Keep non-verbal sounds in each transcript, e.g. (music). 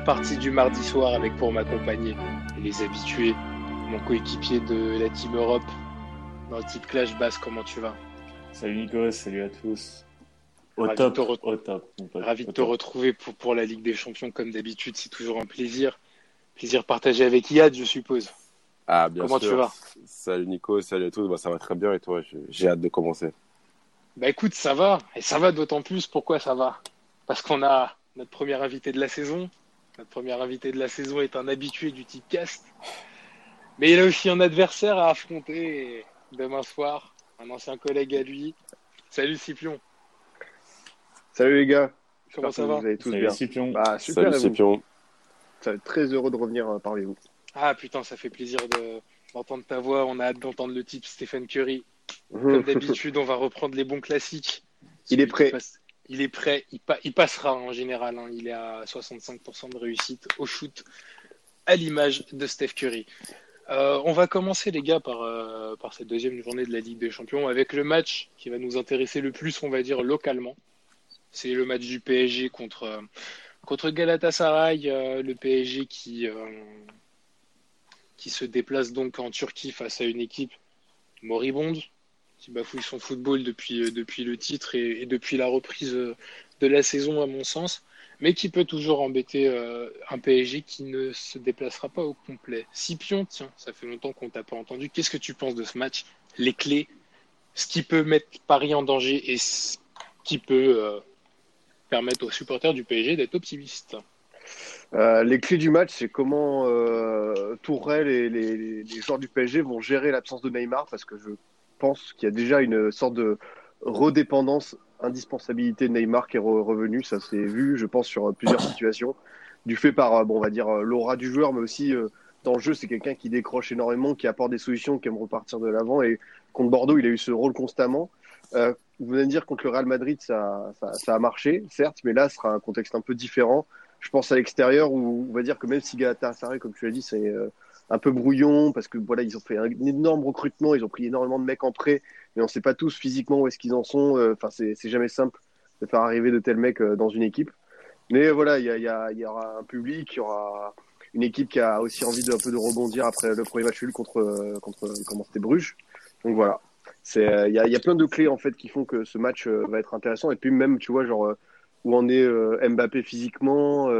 première partie du mardi soir avec pour m'accompagner les habitués, mon coéquipier de la Team Europe dans le type Clash Bass, comment tu vas? Salut Nico, salut à tous. Au top, au top. Ravi de te retrouver pour, pour la Ligue des Champions comme d'habitude, c'est toujours un plaisir. Plaisir partagé avec Yad, je suppose. Ah, bien Comment tu vas? Salut Nico, salut à tous. Bah, ça va très bien et toi? J'ai hâte de commencer. Bah écoute, ça va. Et ça va d'autant plus. Pourquoi ça va? Parce qu'on a notre premier invité de la saison. Notre premier invité de la saison est un habitué du type cast. Mais il a aussi un adversaire à affronter demain soir. Un ancien collègue à lui. Salut Scipion. Salut les gars. Comment ça va Vous allez tous Salut bien. Scipion. Bah, super, Salut et vous Scipion. Ça va être très heureux de revenir euh, parmi vous. Ah putain, ça fait plaisir de- d'entendre ta voix. On a hâte d'entendre le type Stephen Curry. Comme d'habitude, on va reprendre les bons classiques. Il est prêt. passe- Il est prêt. Il, pa- il passera en général. hein. Il est à 65% de réussite au shoot, à l'image de Steph Curry. Euh, on va commencer, les gars, par, euh, par cette deuxième journée de la Ligue des Champions avec le match qui va nous intéresser le plus, on va dire, localement. C'est le match du PSG contre, euh, contre Galatasaray. le PSG qui, qui se déplace donc en Turquie face à une équipe moribonde qui bafouille son football depuis, euh, depuis le titre et, depuis la reprise euh, de la saison, à mon sens, mais qui peut toujours embêter euh, un PSG qui ne se déplacera pas au complet. Scipion, tiens, ça fait longtemps qu'on t'a pas entendu. Qu'est-ce que tu penses de ce match? Les clés, ce qui peut mettre Paris en danger et ce qui peut permettre aux supporters du PSG d'être optimistes? Les clés du match, c'est comment Tourelle et les, les joueurs du PSG vont gérer l'absence de Neymar, parce que je pense qu'il y a déjà une sorte de redépendance, indispensabilité de Neymar qui est re- revenue. Ça s'est vu, je pense, sur plusieurs situations, du fait par, euh, bon, on va dire, euh, l'aura du joueur, mais aussi euh, dans le jeu, c'est quelqu'un qui décroche énormément, qui apporte des solutions, qui aime repartir de l'avant. Et contre Bordeaux, il a eu ce rôle constamment. Vous venez de dire contre le Real Madrid, ça, a marché, certes, mais là, ce sera un contexte un peu différent. Je pense à l'extérieur où on va dire que même si Galatasaray, comme tu l'as dit, c'est un peu brouillon parce que voilà, ils ont fait un énorme recrutement, ils ont pris énormément de mecs en prêt, mais on sait pas tous physiquement où est-ce qu'ils en sont. Euh, Enfin, c'est c'est jamais simple de faire arriver de tels mecs euh, dans une équipe. Mais euh, voilà, il y, a, y, y aura un public, il y aura une équipe qui a aussi envie de, un peu de rebondir après le premier match nul contre euh, contre comment c'était Bruges. Donc voilà, c'est euh, il y, a, y a plein de clés en fait qui font que ce match euh, va être intéressant. Et puis même, tu vois, genre euh, où en est euh, Mbappé physiquement,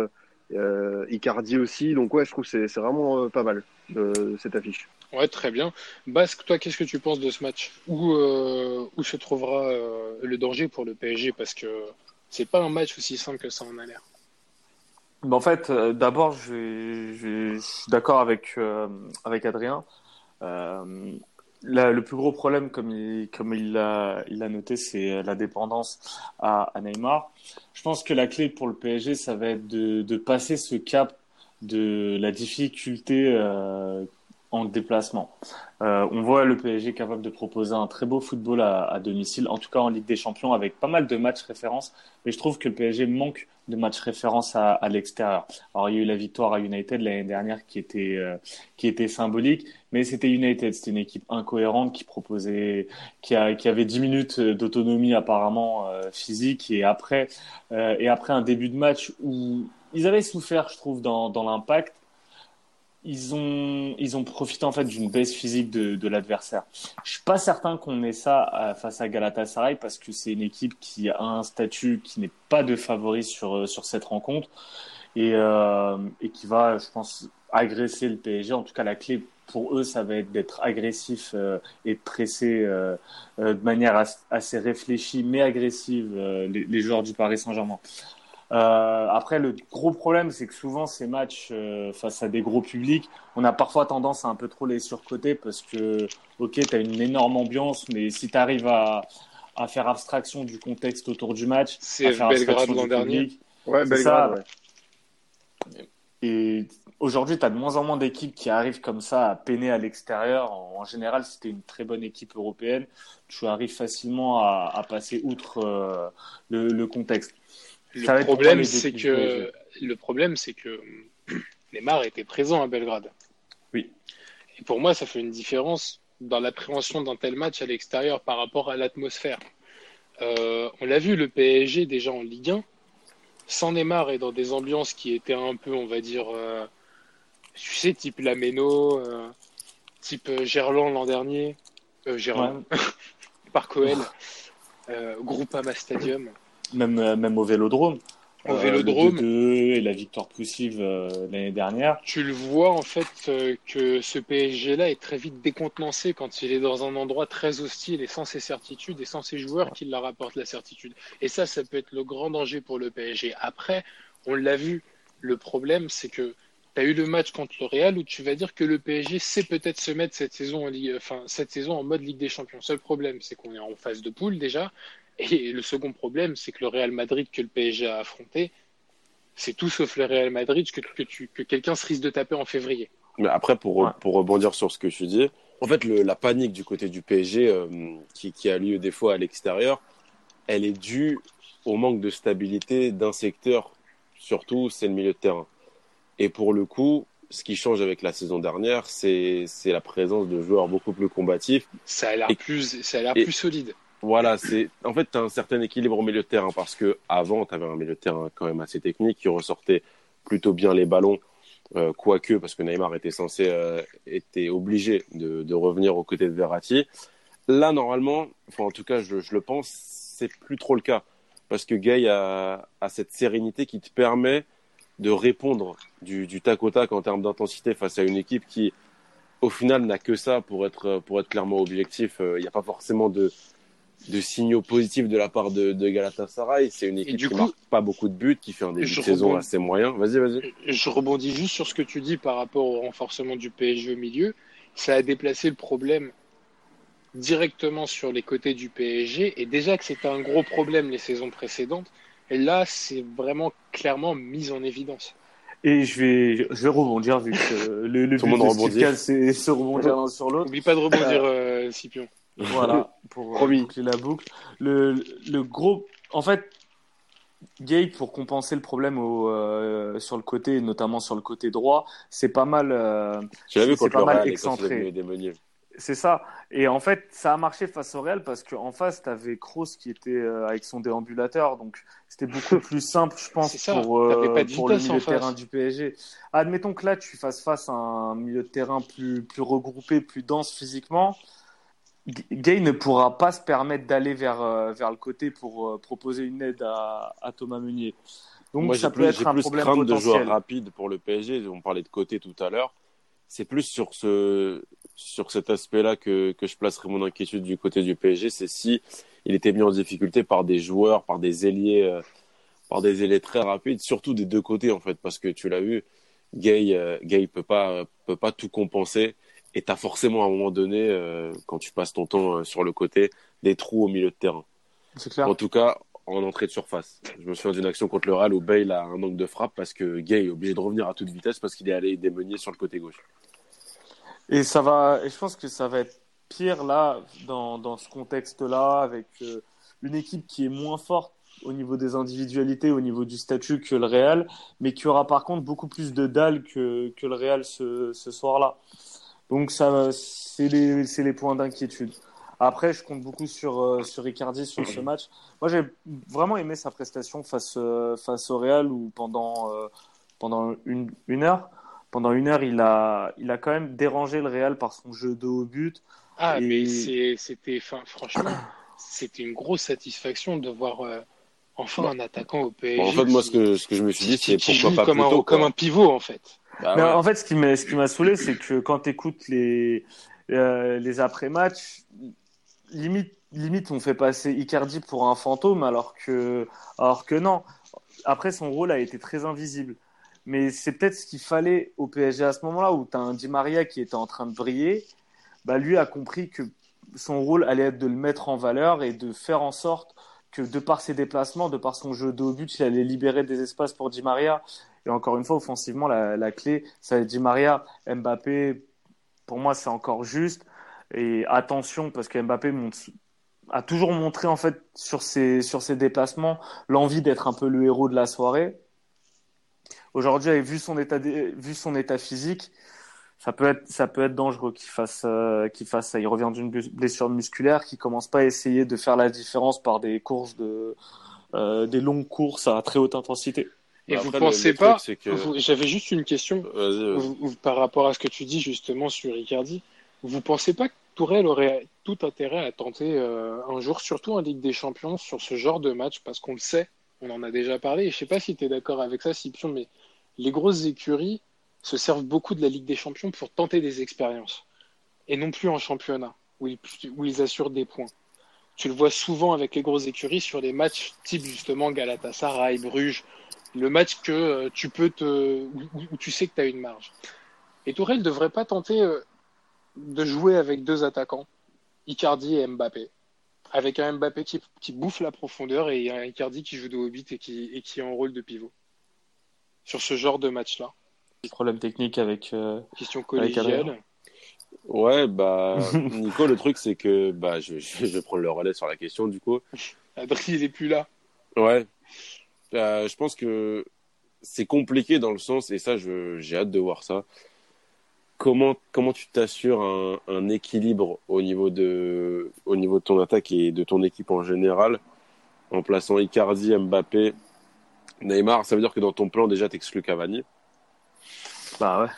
euh, euh, Icardi aussi. Donc ouais, je trouve que c'est c'est vraiment euh, pas mal de, cette affiche. Ouais, très bien. Basque, toi, qu'est-ce que tu penses de ce match? Où, euh, où se trouvera euh, le danger pour le PSG Parce que c'est pas un match aussi simple que ça en a l'air. Bah, en fait, euh, d'abord, je, je, je suis d'accord avec, euh, avec Adrien. Euh, le plus gros problème, comme il, l'a l'a noté, c'est la dépendance à, Neymar. Je pense que la clé pour le PSG, ça va être de, de passer ce cap de la difficulté euh, en déplacement. Euh, on voit le PSG capable de proposer un très beau football à, à, domicile, en tout cas en Ligue des Champions, avec pas mal de matchs références. Mais je trouve que le PSG manque de matchs références à, à l'extérieur. Alors il y a eu la victoire à United l'année dernière qui était euh, qui était symbolique, mais c'était United, c'était une équipe incohérente qui proposait, qui, a, qui avait 10 minutes d'autonomie apparemment euh, physique et après euh, et après un début de match où ils avaient souffert, je trouve, dans, dans l'impact ils ont, ils ont profité en fait d'une baisse physique de, de l'adversaire. Je suis pas certain qu'on ait ça à, face à Galatasaray parce que c'est une équipe qui a un statut qui n'est pas de favori sur, sur cette rencontre et, euh, et qui va, je pense, agresser le PSG. En tout cas, la clé pour eux, ça va être d'être agressif euh, et de presser euh, de manière as, assez réfléchie mais agressive les, les joueurs du Paris Saint-Germain. Euh, après, le gros problème, c'est que souvent ces matchs euh, face à des gros publics, on a parfois tendance à un peu trop les surcoter parce que, ok, tu as une énorme ambiance, mais si tu arrives à, à, faire abstraction du contexte autour du match, c'est Belgrade l'an dernier. Ouais, Belgrade. Ouais. Et aujourd'hui, tu as de moins en moins d'équipes qui arrivent comme ça à peiner à l'extérieur. En, en, général, si tu es une très bonne équipe européenne, tu arrives facilement à, à passer outre euh, le, le contexte. Le problème, c'est que le problème, c'est (clears throat) que Neymar était présent à Belgrade. Oui. Et pour moi, ça fait une différence dans l'appréhension d'un tel match à l'extérieur par rapport à l'atmosphère. Euh, on l'a vu, le PSG déjà en Ligue 1, sans Neymar et dans des ambiances qui étaient un peu, on va dire, euh, tu sais, type Lameno, euh, type Gerland l'an dernier, euh, Gerland, OL, (laughs) euh, Groupama Stadium. Même, euh, même au Vélodrome. Au Euh, Vélodrome. le 2-2 et la victoire poussive euh, l'année dernière. Tu le vois en fait que ce PSG-là est très vite décontenancé quand il est dans un endroit très hostile et sans ses certitudes et sans ses joueurs qui leur apportent la certitude. Et ça, ça peut être le grand danger pour le PSG. Après, on l'a vu, le problème c'est que tu as eu le match contre le Real où tu vas dire que le PSG sait peut-être se mettre cette saison en Ligue, enfin cette saison en mode Ligue des Champions. Seul problème, c'est qu'on est en phase de poule déjà. Et le second problème, c'est que le Real Madrid que le PSG a affronté, c'est tout sauf le Real Madrid que, que, tu- que quelqu'un se risque de taper en février. Mais après, pour, Ouais. pour rebondir sur ce que tu dis, en fait, le- la panique du côté du PSG euh, qui, qui a lieu des fois à l'extérieur, elle est due au manque de stabilité d'un secteur, surtout, c'est le milieu de terrain. Et pour le coup, ce qui change avec la saison dernière, c'est c'est la présence de joueurs beaucoup plus combatifs. Ça a l'air plus, ça a l'air plus solide. Voilà, c'est en fait un certain équilibre au milieu de terrain parce que avant tu avais un milieu de terrain quand même assez technique qui ressortait plutôt bien les ballons, euh, quoique parce que Neymar était censé euh, était obligé de, revenir aux côtés de Verratti. Là normalement, enfin en tout cas je, le pense, c'est plus trop le cas parce que Gay a, cette sérénité qui te permet de répondre du, du tac au tac en termes d'intensité face à une équipe qui au final n'a que ça pour être pour être clairement objectif. Euh, Il n'y a pas forcément de de signaux positifs de la part de, de Galatasaray. C'est une équipe du qui coup- marque pas beaucoup de buts, qui fait un début de saison rebondis. assez moyen. Vas-y, vas-y. Je rebondis juste sur ce que tu dis par rapport au renforcement du PSG au milieu. Ça a déplacé le problème directement sur les côtés du PSG. Et déjà que c'était un gros problème les saisons précédentes, et là, c'est vraiment clairement mis en évidence. Et je vais, je vais rebondir vu que le, le Tout le but monde de c'est se rebondir l'un sur l'autre. N'oublie pas de rebondir, euh, Scipion. Voilà, (laughs) pour euh, Promis. boucler la boucle. Le, le gros, en fait, Gate, pour compenser le problème au, euh, sur le côté, notamment sur le côté droit, c'est pas mal. euh, Tu l'as vu C'est pas le mal excentré. c'est ça. Et en fait, ça a marché face au Real parce qu'en face, tu avais Kroos qui était euh, avec son déambulateur. Donc, c'était beaucoup (laughs) plus simple, je pense, pour, euh, pour le milieu de terrain face. du PSG. Admettons que là, tu fasses face à un milieu de terrain plus, plus regroupé, plus dense physiquement. Gay ne pourra pas se permettre d'aller vers, euh, vers le côté pour euh, proposer une aide à, à Thomas Meunier. Donc, Moi, ça peut plus, être un plus problème crainte de potentiel. joueurs rapides pour le PSG. On parlait de côté tout à l'heure. C'est plus sur ce, sur cet aspect-là que, que je placerai mon inquiétude du côté du PSG. C'est si il était mis en difficulté par des joueurs, par des ailiers, euh, par des ailiers très rapides, surtout des deux côtés, en fait, parce que tu l'as vu, Gay, euh, Gay peut pas, peut pas tout compenser. Et tu as forcément à un moment donné, euh, quand tu passes ton temps euh, sur le côté, des trous au milieu de terrain. C'est clair. En tout cas, en entrée de surface. Je me souviens d'une action contre le Real où Bale a un angle de frappe parce que Gay est obligé de revenir à toute vitesse parce qu'il est allé démeunier sur le côté gauche. Et ça va, et je pense que ça va être pire là, dans, dans ce contexte-là, avec euh, une équipe qui est moins forte au niveau des individualités, au niveau du statut que le Real, mais qui aura par contre beaucoup plus de dalles que, que le Real ce, ce soir-là. Donc ça, c'est les, points d'inquiétude. Après, je compte beaucoup sur, euh, sur Icardi sur ce match. Moi, j'ai vraiment aimé sa prestation face, euh, face au Real où pendant, euh, pendant une, une heure, pendant une heure, il a, il a quand même dérangé le Real par son jeu de haut but. Ah, Et- mais c'était, enfin, franchement, c'était une grosse satisfaction de voir euh, enfin un attaquant au PSG. Bon, en fait, moi, ce que, ce que je me suis dit, c'est pourquoi pas comme un, comme un pivot en fait. Bah Mais ouais. en fait, ce qui m'a, ce saoulé, c'est que quand tu écoutes les, euh, les après-matchs, limite, limite, on fait passer Icardi pour un fantôme, alors que, alors que non. Après, son rôle a été très invisible. Mais c'est peut-être ce qu'il fallait au PSG à ce moment-là, où tu as un Di Maria qui était en train de briller. Bah, lui a compris que son rôle allait être de le mettre en valeur et de faire en sorte que de par ses déplacements, de par son jeu de haut but, il allait libérer des espaces pour Di Maria. Et encore une fois, offensivement, la, clé, ça va être Di Maria. Mbappé, pour moi, c'est encore juste. Et attention, parce que Mbappé a toujours montré, en fait, sur ses, sur ses déplacements, l'envie d'être un peu le héros de la soirée. Aujourd'hui, vu son état, vu son état physique, ça peut être ça peut être dangereux qu'il fasse euh, qu'il fasse ça. Il revient d'une blessure musculaire, qui commence pas à essayer de faire la différence par des courses de euh, des longues courses à très haute intensité. Et vous pensez pas J'avais juste une question par rapport à ce que tu dis justement sur Ricardi. Vous pensez pas que Tourelle aurait tout intérêt à tenter euh, un jour, surtout en Ligue des Champions, sur ce genre de match, parce qu'on le sait, on en a déjà parlé, et je sais pas si tu es d'accord avec ça, Scipion, mais les grosses écuries se servent beaucoup de la Ligue des Champions pour tenter des expériences, et non plus en championnat, où ils, où ils assurent des points. Tu le vois souvent avec les grosses écuries sur les matchs type justement Galatasaray, Bruges, le match que euh, tu peux te, où, tu sais que tu as une marge. Et Tourelle ne devrait pas tenter euh, de jouer avec deux attaquants, Icardi et Mbappé, avec un Mbappé qui, qui bouffe la profondeur et un Icardi qui joue de hobbit et qui, et qui est en rôle de pivot. Sur ce genre de match-là. Problème technique avec. Euh, Question collégiale. Ouais, bah, (laughs) Nico, le truc, c'est que bah, je, je, vais prendre le relais sur la question, du coup. Adrien, il est plus là. Ouais. Euh, je pense que c'est compliqué dans le sens, et ça, j'ai hâte de voir ça comment, comment tu t'assures un, un, équilibre au niveau, de, au niveau de ton attaque et de ton équipe en général en plaçant Icardi, Mbappé, Neymar? Ça veut dire que dans ton plan, déjà, tu exclus Cavani Bah ouais.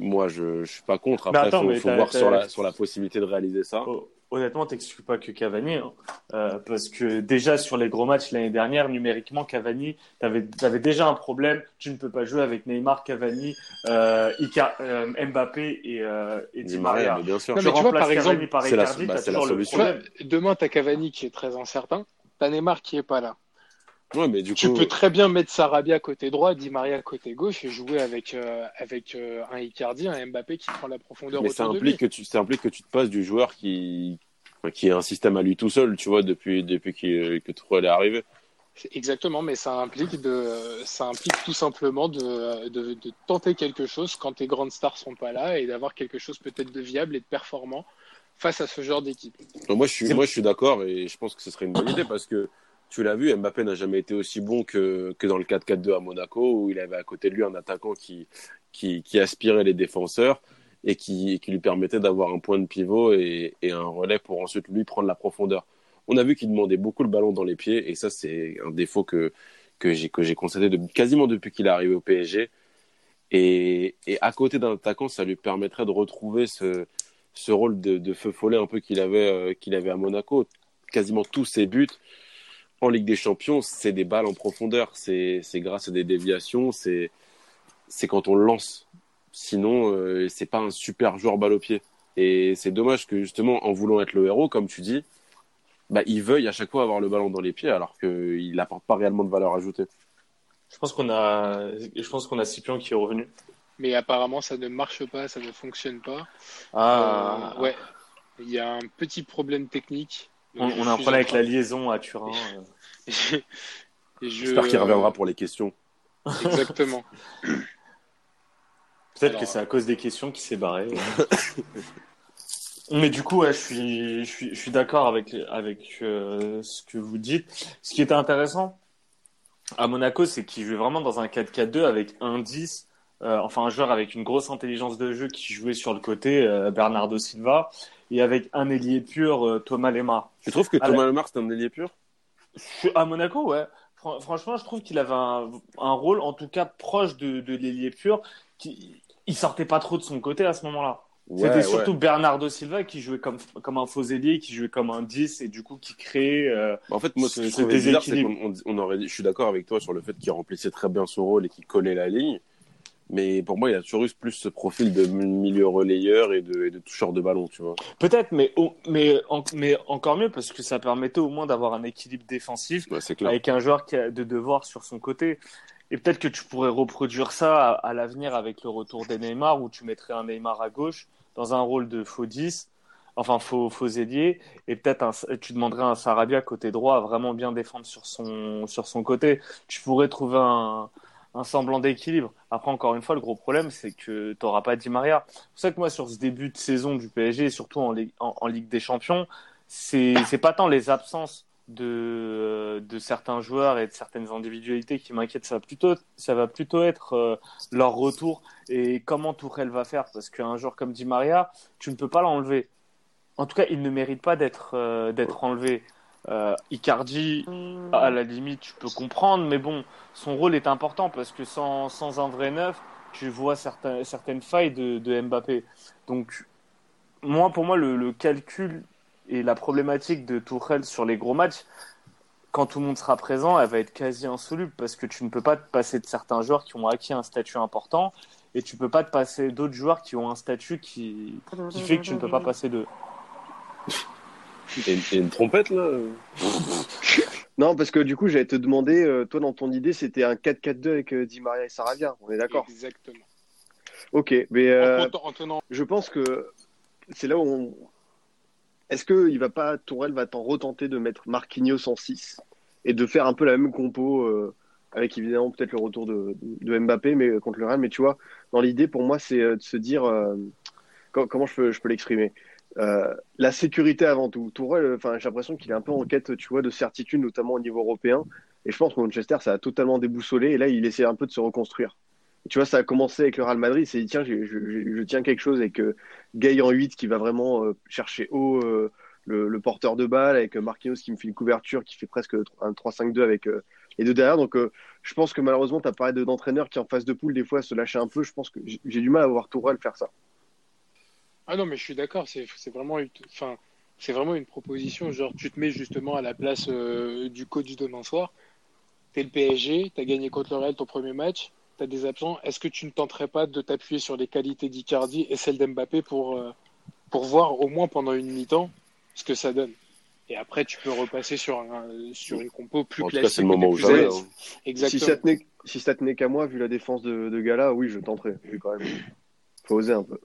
Moi, je ne suis pas contre. Après, il faut, voir sur la, sur la possibilité de réaliser ça. Oh, honnêtement, t'exclus pas que Cavani, hein. euh, parce que déjà sur les gros matchs l'année dernière, numériquement, Cavani, t'avais avais déjà un problème. Tu ne peux pas jouer avec Neymar, Cavani, euh, euh Mbappé et, euh, et Di Maria. bien sûr. Non, mais tu vois, par exemple, c'est la, bah, la, solution. demain, t'as Cavani qui est très incertain, t'as Neymar qui est pas là. Ouais, mais du tu peux très bien mettre Sarabia côté droit, Di Maria côté gauche et jouer avec, euh, avec euh, un Icardi, un Mbappé qui prend la profondeur. Mais ça implique, que tu, ça implique que tu te passes du joueur qui, qui a un système à lui tout seul, tu vois, depuis, depuis que Tourelle est arrivé. Exactement, mais ça implique, de, ça implique tout simplement de, de, de tenter quelque chose quand tes grandes stars sont pas là et d'avoir quelque chose peut-être de viable et de performant face à ce genre d'équipe. Moi, je suis, moi, je suis d'accord et je pense que ce serait une bonne (coughs) idée parce que tu l'as vu, Mbappé n'a jamais été aussi bon que, que dans le 4-4-2 à Monaco, où il avait à côté de lui un attaquant qui, qui, qui aspirait les défenseurs et qui, qui lui permettait d'avoir un point de pivot et, et, un relais pour ensuite lui prendre la profondeur. On a vu qu'il demandait beaucoup le ballon dans les pieds et ça, c'est un défaut que, que j'ai que j'ai constaté de, quasiment depuis qu'il est arrivé au PSG. Et, et à côté d'un attaquant, ça lui permettrait de retrouver ce, ce rôle de, de feu follet un peu qu'il avait, euh, qu'il avait à Monaco. Quasiment tous ses buts, en Ligue des Champions, c'est des balles en profondeur, c'est grâce à des déviations, c'est quand on lance. Sinon, euh, c'est pas un super joueur balle au pied. Et c'est dommage que justement, en voulant être le héros, comme tu dis, bah, il veuille à chaque fois avoir le ballon dans les pieds alors qu'il n'apporte pas réellement de valeur ajoutée. Je pense qu'on a, je pense qu'on a qui est revenu. Mais apparemment, ça ne marche pas, ça ne fonctionne pas. Ah. Euh, ouais. Il y a un petit problème technique. On, a un problème avec la liaison à Turin. (laughs) J'espère qu'il reviendra pour les questions. Exactement. (coughs) Peut-être que c'est à cause des questions qu'il s'est barré. (laughs) Mais du coup, je suis, je suis, je suis d'accord avec, avec euh, ce que vous dites. Ce qui était intéressant à Monaco, c'est qu'il jouait vraiment dans un 4-4-2 avec un 10, euh, enfin un joueur avec une grosse intelligence de jeu qui jouait sur le côté, euh, Bernardo Silva, et avec un ailier pur, euh, Thomas Lemar. Tu trouves que Thomas Lemar, c'est un ailier pur? À Monaco, ouais. franchement, je trouve qu'il avait un, rôle, en tout cas, proche de, de l'ailier pur. Qui, il sortait pas trop de son côté à ce moment-là. C'était surtout Bernardo Silva qui jouait comme, comme un faux ailier, qui jouait comme un 10 et du coup qui créait. Euh, bah, en fait, moi, ce que je bizarre, c'est qu'on on aurait, je suis d'accord avec toi sur le fait qu'il remplissait très bien son rôle et qu'il collait la ligne. Mais pour moi, il a toujours eu plus ce profil de milieu relayeur et de, de toucheur de ballon, tu vois. Peut-être, mais, mais, mais encore mieux parce que ça permettait au moins d'avoir un équilibre défensif avec un joueur qui a de devoirs sur son côté. Et peut-être que tu pourrais reproduire ça à, l'avenir avec le retour des Neymar où tu mettrais un Neymar à gauche dans un rôle de faux 10, enfin faux, faux ailier, et peut-être tu demanderais à un Sarabia côté droit à vraiment bien défendre sur son, sur son côté. Tu pourrais trouver un, un semblant d'équilibre. Après, encore une fois, le gros problème, c'est que tu n'auras pas Di Maria. C'est pour ça que moi, sur ce début de saison du PSG, surtout en, Ligue des Champions, c'est pas tant les absences de, de certains joueurs et de certaines individualités qui m'inquiètent. Ça va plutôt, être euh, leur retour et comment Tourelle va faire. Parce qu'un joueur comme Di Maria, tu ne peux pas l'enlever. En tout cas, il ne mérite pas d'être euh, d'être enlevé. Euh, Icardi, à la limite, tu peux comprendre, mais bon, son rôle est important parce que sans, sans un vrai neuf, tu vois certains, certaines failles de, de Mbappé. Donc, moi, pour moi, le, le calcul et la problématique de Tourelle sur les gros matchs, quand tout le monde sera présent, elle va être quasi insoluble parce que tu ne peux pas te passer de certains joueurs qui ont acquis un statut important et tu peux pas te passer d'autres joueurs qui ont un statut qui, qui fait que tu ne peux pas passer d'eux. (laughs) Et, et une trompette là (laughs) Non, parce que du coup, j'allais te demander, euh, toi, dans ton idée, c'était un 4-4-2 avec euh, Di Maria et Saravia. On est d'accord? Exactement. Ok, mais euh, En, comptant- en tenant je pense que c'est là où on. Est-ce que il va pas, Tourelle va t'en retenter de mettre Marquinhos en 6 et de faire un peu la même compo euh, avec évidemment peut-être le retour de, de Mbappé mais contre le Real. Mais tu vois, dans l'idée pour moi c'est euh, de se dire euh, co- comment je peux, je peux l'exprimer? Euh, la sécurité avant tout. Tourelle, enfin j'ai l'impression qu'il est un peu en quête, tu vois, de certitude notamment au niveau européen. Et je pense que Manchester ça a totalement déboussolé et là il essaie un peu de se reconstruire. Tu vois, ça a commencé avec le Real Madrid. Dit tiens, je, je- je tiens quelque chose avec euh, Gay en 8 qui va vraiment euh, chercher haut euh, le, porteur de balle, avec euh, Marquinhos qui me fait une couverture, qui fait presque un 3-5-2 avec euh, les deux derrière. Donc euh, je pense que malheureusement, tu as parlé de- d'entraîneurs qui en face de poule, des fois, se lâcher un peu. Je pense que j'ai du mal à voir Tourelle faire ça. Ah non, mais je suis d'accord, c'est c'est vraiment, une- enfin, c'est vraiment une proposition. Genre, tu te mets justement à la place euh, du coach demain soir. T'es le PSG, t'as gagné contre le Real ton premier match, t'as des absents. Est-ce que tu ne tenterais pas de t'appuyer sur les qualités d'Icardi et celles d'Mbappé pour, euh, pour voir au moins pendant une mi-temps ce que ça donne? Et après, tu peux repasser sur, un, sur une compo plus En tout cas, classique. c'est le moment où l'aise. hein. Si ça tenait, si ça tenait qu'à moi, vu la défense de, de Gala, oui, je tenterais. Oui, quand même. Faut oser un peu.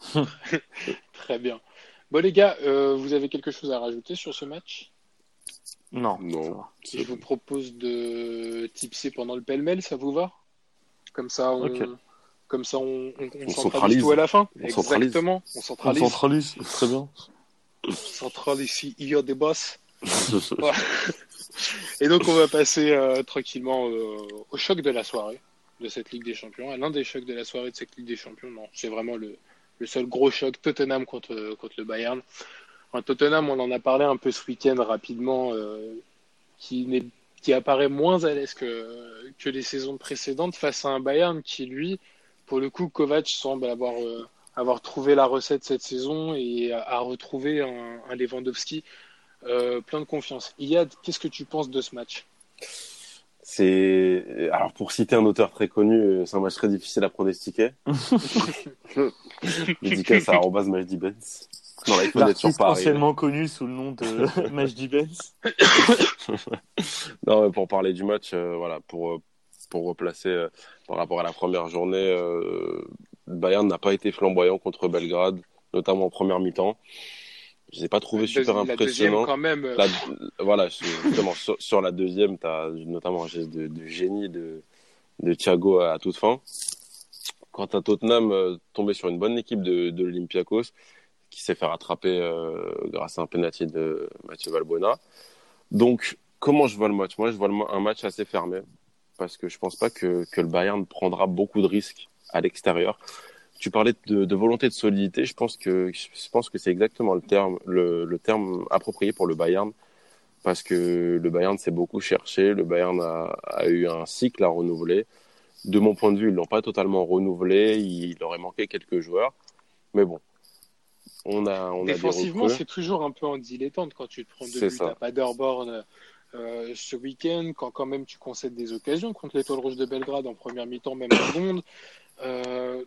(laughs) Très bien. Bon, les gars, euh, vous avez quelque chose à rajouter sur ce match? Non. Non. Je vous propose de tipser pendant le pêle-mêle, ça vous va? Comme ça, on, comme ça, on, on- on On centralise tout à la fin. On centralise. Exactement. On On centralise. centralise, très bien. On centralise ici, il y a des boss. (laughs) Et donc, on va passer euh, tranquillement euh, au choc de la soirée de cette Ligue des Champions, à l'un des chocs de la soirée de cette Ligue des Champions. Non, c'est vraiment le, le seul gros choc, Tottenham contre, contre le Bayern. Enfin, Tottenham, on en a parlé un peu ce week-end rapidement, euh, qui, qui apparaît moins à l'aise que, que les saisons précédentes face à un Bayern qui, lui, pour le coup, Kovac semble avoir, euh, avoir trouvé la recette cette saison et a, retrouvé un, un Lewandowski euh, plein de confiance. Iyad, qu'est-ce que tu penses de ce match? C'est alors pour citer un auteur très connu, euh, c'est un match très difficile à pronostiquer. (laughs) Dédicace à arobase Benz. Dans la fenêtre sur L'artiste Paris. anciennement connu sous le nom de (laughs) Majdi Benz. Non, mais pour parler du match, euh, voilà, pour euh, pour replacer euh, par rapport à la première journée, euh, Bayern n'a pas été flamboyant contre Belgrade, notamment en première mi-temps. Je les pas trouvé super deuxi- la deuxième, impressionnants. quand même. euh, La- voilà, justement, sur, sur la deuxième, tu as notamment un geste de, de génie de, de Thiago à, toute fin. Quant à Tottenham, euh, tombé sur une bonne équipe de, de l'Olympiakos, qui s'est fait rattraper euh, grâce à un penalty de Mathieu Valbuena. Donc, comment je vois le match? Moi, je vois le un match assez fermé, parce que je pense pas que, que le Bayern prendra beaucoup de risques à l'extérieur. Tu parlais de, de volonté de solidité. Je pense que je pense que c'est exactement le terme le, le terme approprié pour le Bayern parce que le Bayern s'est beaucoup cherché. Le Bayern a, a eu un cycle à renouveler. De mon point de vue, ils l'ont pas totalement renouvelé. Il leur aurait manqué quelques joueurs, mais bon, on a on Défensivement, c'est toujours un peu en dilettante quand tu te prends deux buts ça. à Paderborn euh, ce week-end, quand quand même tu concèdes des occasions contre l'Étoile Rouge de Belgrade en première mi-temps, même en seconde. Euh,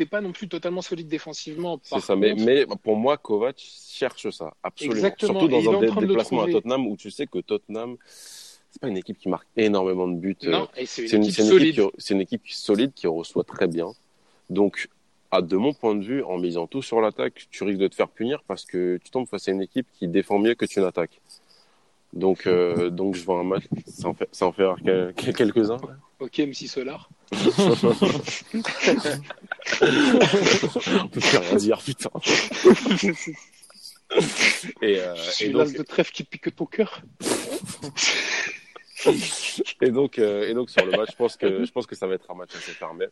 t'es pas non plus totalement solide défensivement. C'est ça, mais, pour moi, Kovac cherche ça, absolument. Exactement, Surtout dans un dé- déplacement à. Tottenham où tu sais que Tottenham, c'est pas une équipe qui marque énormément de buts. non, et c'est une, une, équipe solide. qui- c'est une équipe solide qui reçoit très bien. Donc, à, de mon point de vue, en misant tout sur l'attaque, tu risques de te faire punir parce que tu tombes face à une équipe qui défend mieux que tu n'attaques. Donc, euh, donc je vois un match, ça en fait, ça en fait rire quel- quel- quelques-uns. Ok, MC Solar. On peut plus rien dire, putain. (laughs) et, euh, et donc, de trèfle qui pique ton cœur. (laughs) et donc, euh, et donc sur le match, je pense que je pense que ça va être un match assez fermé.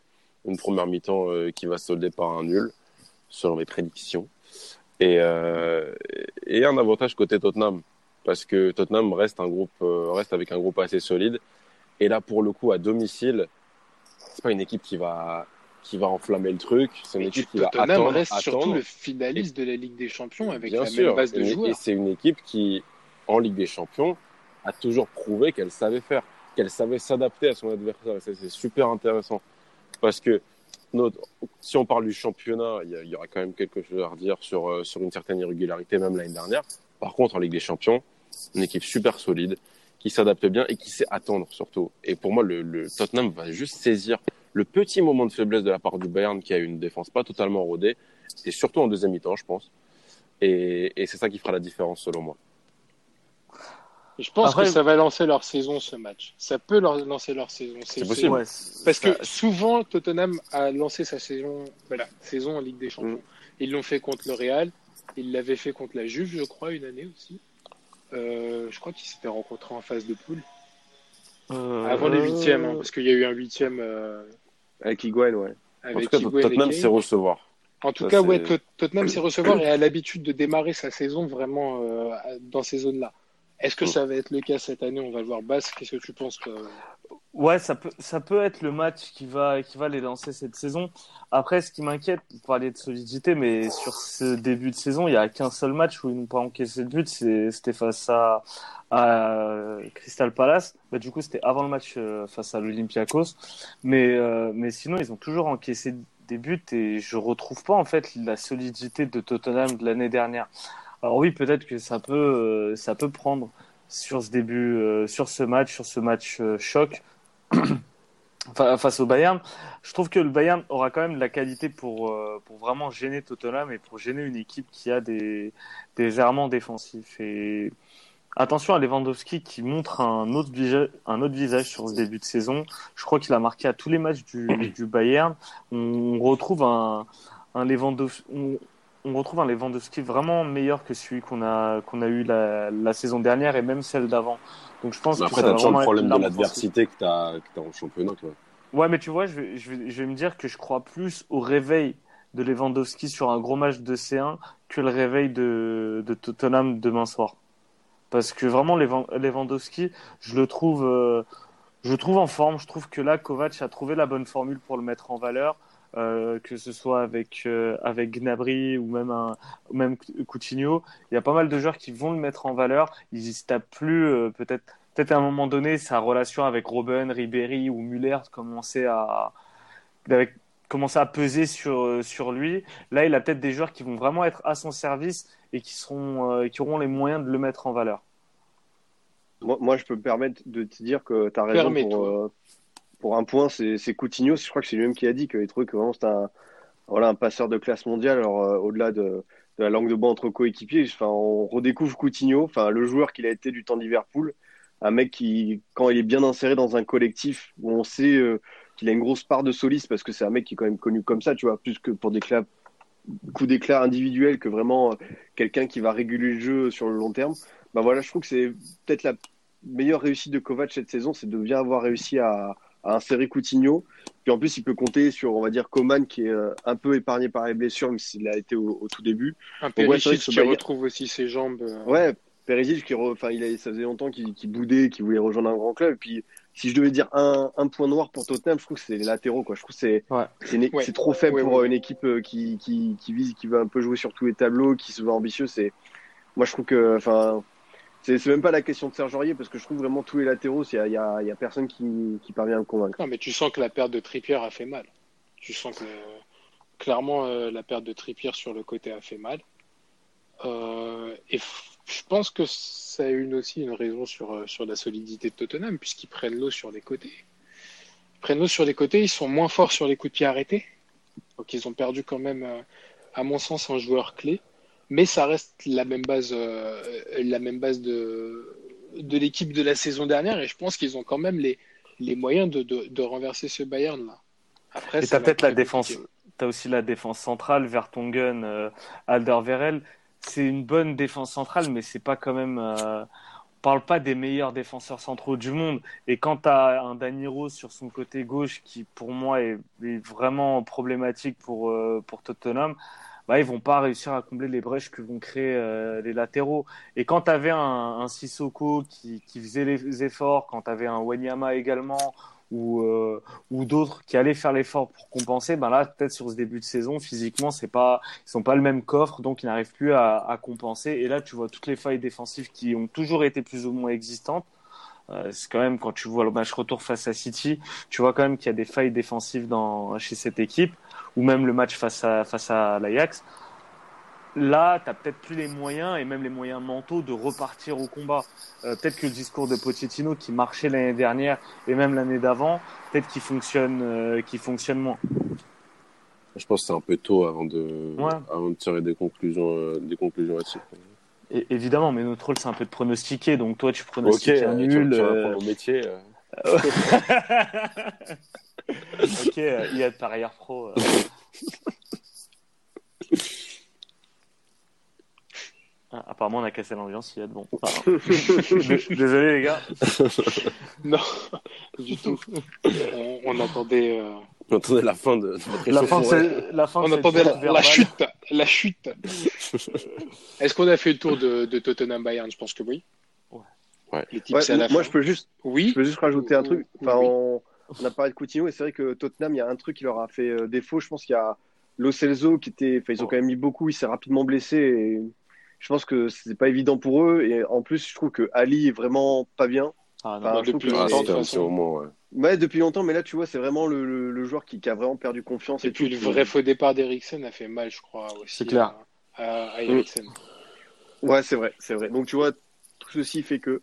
Une première mi-temps euh, qui va se solder par un nul, selon mes prédictions. Et, euh, et un avantage côté Tottenham, parce que Tottenham reste un groupe, euh, reste avec un groupe assez solide. Et là, pour le coup, à domicile, c'est pas une équipe qui va qui va enflammer le truc. C'est une équipe qui va attendre, reste attendre. surtout le finaliste de la Ligue des Champions avec Bien la sûr. même base de Et- joueurs. Et c'est une équipe qui, en Ligue des Champions, a toujours prouvé qu'elle savait faire, qu'elle savait s'adapter à son adversaire. Et ça, c'est super intéressant. Parce que notre- si on parle du championnat, il y, a- il y aura quand même quelque chose à redire sur, euh, sur une certaine irrégularité, même l'année dernière. Par contre, en Ligue des Champions, une équipe super solide, qui s'adapte bien et qui sait attendre surtout. Et pour moi, le, le Tottenham va juste saisir le petit moment de faiblesse de la part du Bayern qui a une défense pas totalement rodée, et surtout en deuxième mi-temps, je pense. Et, et c'est ça qui fera la différence selon moi. Je pense Après- que ça va lancer leur saison ce match. Ça peut leur lancer leur saison. C'est possible. Ouais, Parce ça- que souvent, Tottenham a lancé sa saison, voilà, saison en Ligue des Champions. Mm. Ils l'ont fait contre le Real. Ils l'avaient fait contre la Juve, je crois, une année aussi. Euh, je crois qu'ils s'étaient rencontrés en phase de poule. euh, Avant les huitièmes, hein, parce qu'il y a eu un huitième euh, Avec Higuain, ouais. En avec tout cas, Higuain Tottenham sait recevoir. En tout Ça, cas, ouais, Tot- Tottenham sait recevoir et a l'habitude de démarrer sa saison vraiment euh, dans ces zones-là. Est-ce que Mm. ça va être le cas cette année? On va le voir. Basse, qu'est-ce que tu penses que... Ouais, ça peut, ça peut être le match qui va, qui va les lancer cette saison. Après, ce qui m'inquiète, pour parler de solidité, mais sur ce début de saison, il y a qu'un seul match où ils n'ont pas encaissé de but, c'était face à, à Crystal Palace. Bah, du coup, c'était avant le match euh, face à l'Olympiakos. Mais, euh, mais sinon, ils ont toujours encaissé des buts et je retrouve pas, en fait, la solidité de Tottenham de l'année dernière. Alors oui, peut-être que ça peut, euh, ça peut prendre sur ce début, sur ce match, sur ce match choc (clears throat) face au Bayern. Je trouve que le Bayern aura quand même la qualité pour, euh, pour vraiment gêner Tottenham et pour gêner une équipe qui a des, des errements défensifs. Attention à Lewandowski qui montre un autre, visage, sur ce début de saison. Je crois qu'il a marqué à tous les matchs du, Bayern. On retrouve un, Lewandowski. On retrouve un Lewandowski vraiment meilleur que celui qu'on a, qu'on a eu la, la saison dernière et même celle d'avant. Donc je pense Mais que après, ça toujours vraiment le problème de l'adversité que que as en championnat. Ouais, mais tu vois, je vais, je vais, je vais me dire que je crois plus au réveil de Lewandowski sur un gros match de C1 que le réveil de, de Tottenham demain soir. Parce que vraiment, Lewandowski, je le trouve, euh, je le trouve en forme. Je trouve que là, Kovac a trouvé la bonne formule pour le mettre en valeur. Euh, que ce soit avec euh, avec Gnabry ou même un ou même Coutinho, il y a pas mal de joueurs qui vont le mettre en valeur. Ils y se tapent plus euh, peut-être peut-être à un moment donné sa relation avec Robben, Ribéry ou Muller commençait à avec- commençait à peser sur sur lui. Là, il a peut-être des joueurs qui vont vraiment être à son service et qui seront euh, qui auront les moyens de le mettre en valeur. Moi, moi, je peux me permettre de te dire que tu as raison pour, euh, pour un point, c'est Coutinho. Je crois que c'est lui-même qui a dit qu'il trouvait que vraiment c'était un, voilà, un passeur de classe mondiale. Alors, euh, au-delà de, la langue de bois entre coéquipiers, on redécouvre Coutinho, le joueur qu'il a été du temps de. Un mec qui, quand il est bien inséré dans un collectif où on sait euh, qu'il a une grosse part de soliste, parce que c'est un mec qui est quand même connu comme ça, tu vois, plus que pour des cla- coups d'éclat individuels que vraiment euh, quelqu'un qui va réguler le jeu sur le long terme. Ben voilà, je trouve que c'est peut-être la meilleure réussite de Kovac cette saison, c'est de bien avoir réussi à, à insérer Coutinho. Puis en plus, il peut compter sur, on va dire, Coman qui est euh, un peu épargné par les blessures, mais s'il a été au, au tout début. Un Donc, ouais, c'est vrai Perisic ce qui Bayern- retrouve aussi ses jambes. euh, Ouais, Perisic qui, re- enfin, il a, ça faisait longtemps qu'il qu'il boudait, qu'il voulait rejoindre un grand club. Et puis, si je devais dire un, un point noir pour Tottenham, je trouve que c'est les latéraux, quoi. Je trouve que c'est Ouais. c'est une- Ouais. c'est trop faible Ouais, pour ouais. euh, une équipe qui, qui, qui vise, qui veut un peu jouer sur tous les tableaux, qui se veut ambitieux. C'est, moi, je trouve que, enfin, c'est même pas la question de Serge Aurier parce que je trouve vraiment tous les latéraux, il y a, personne qui, parvient à me convaincre. Non, mais tu sens que la perte de Trippier a fait mal. Tu sens que clairement euh, la perte de Trippier sur le côté a fait mal. Euh, et je pense que ça a une aussi une raison sur, euh, sur la solidité de Tottenham, puisqu'ils prennent l'eau sur les côtés. Ils prennent l'eau sur les côtés, ils sont moins forts sur les coups de pied arrêtés. Donc ils ont perdu quand même, à mon sens, un joueur clé. Mais ça reste la même base, euh, la même base de, de l'équipe de la saison dernière, et je pense qu'ils ont quand même les, les moyens de, de, de renverser ce Bayern là. Après, Et t'as peut-être être la défense, t'as aussi la défense centrale, Vertonghen, euh, Alderweireld. c'est une bonne défense centrale, mais c'est pas quand même. Euh, on parle pas des meilleurs défenseurs centraux du monde. Et quand tu as un Dani Rose sur son côté gauche, qui pour moi est, vraiment problématique pour, euh, pour Tottenham, bah, ils vont pas réussir à combler les brèches que vont créer euh, les latéraux. Et quand tu avais un, un Sissoko qui, qui, faisait les efforts, quand tu avais un Wanyama également, ou, euh, ou d'autres qui allaient faire l'effort pour compenser, ben là, peut-être sur ce début de saison, physiquement, c'est pas, ils sont pas le même coffre, donc ils n'arrivent plus à, à, compenser. Et là, tu vois toutes les failles défensives qui ont toujours été plus ou moins existantes. Euh, c'est quand même quand tu vois le match retour face à City, tu vois quand même qu'il y a des failles défensives dans, chez cette équipe, ou même le match face à face à l'Ajax. Là, tu n'as peut-être plus les moyens et même les moyens mentaux de repartir au combat. Euh, peut-être que le discours de Pochettino qui marchait l'année dernière et même l'année d'avant, peut-être qu'il fonctionne, euh, fonctionne moins. Je pense que c'est un peu tôt avant de, avant de tirer des conclusions, euh, des conclusions là-dessus. Évidemment, mais notre rôle c'est un peu de pronostiquer. Donc toi, tu pronostiques un nul. Tu, au métier. (laughs) ok, il y a de parieur pro. Ah, apparemment, on a cassé l'ambiance, il y a de bon. (laughs) (laughs) Désolé, les gars. (laughs) non, du tout. On, attendait. Euh... On attendait la fin de, la fin, la fin On attendait la, chute. La chute. Est-ce qu'on a fait le tour de, de Tottenham Bayern? Je pense que oui. Ouais. ouais. moi, je peux juste. Oui. Je peux juste rajouter un truc. Enfin, on... on, a parlé de Coutinho et c'est vrai que Tottenham, il y a un truc qui leur a fait euh, défaut. Je pense qu'il y a Lo Celso qui était. Enfin, ils ont quand même mis beaucoup. Il s'est rapidement blessé et je pense que c'est pas évident pour eux. Et en plus, je trouve que Ali est vraiment pas bien. Ah, non, depuis longtemps, ouais. depuis longtemps, mais là, tu vois, c'est vraiment le, le, joueur qui, qui, a vraiment perdu confiance. Et, puis, le vrai faux départ d'Eriksen a fait mal, je crois, aussi. C'est clair. À, à Eriksen. Ouais, c'est vrai, c'est vrai. Donc, tu vois, tout ceci fait que.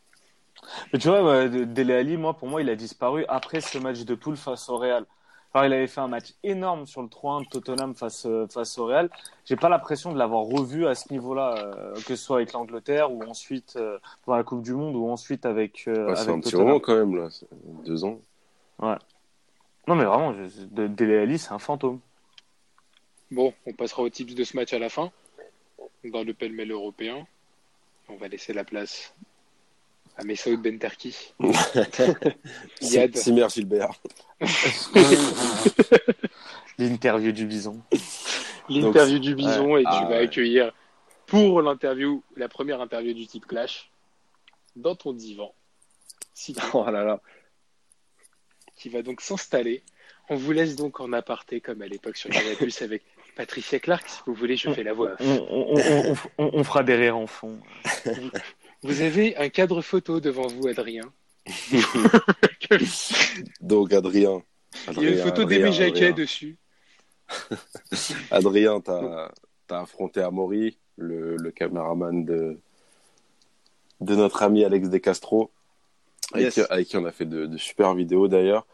Mais tu vois, Dele Ali, moi, pour moi, il a disparu après ce match de poule face au Real il avait fait un match énorme sur le 3-1 de Tottenham face, euh, face au Real. J'ai pas l'impression de l'avoir revu à ce niveau-là, euh, que ce soit avec l'Angleterre ou ensuite euh, pour la Coupe du Monde ou ensuite avec. c'est un petit moment quand même, là. Deux ans. Ouais. Non, mais vraiment, Dele Alli, c'est un fantôme. Bon, on passera aux tips de ce match à la fin, dans le pêle-mêle européen. On va laisser la place à Messaoud Benterki. (laughs) Yad. Simer Gilbert. (laughs) L'interview du bison. L'interview du bison et tu ah vas accueillir pour l'interview, la première interview du type Clash, dans ton divan. oh là là. Qui va donc s'installer. On vous laisse donc en aparté comme à l'époque sur Canal Plus avec Patricia Clark. Si vous voulez, je fais la voix. On, on fera des rires en fond. (laughs) Vous avez un cadre photo devant vous, Adrien. (laughs) Donc, Adrien. Il y a une photo d'Aimé Jacquet dessus. (laughs) Adrien, tu as, affronté Amaury, le, le caméraman de, de notre ami Alex De Castro, avec, qui, on a fait de, super vidéos d'ailleurs.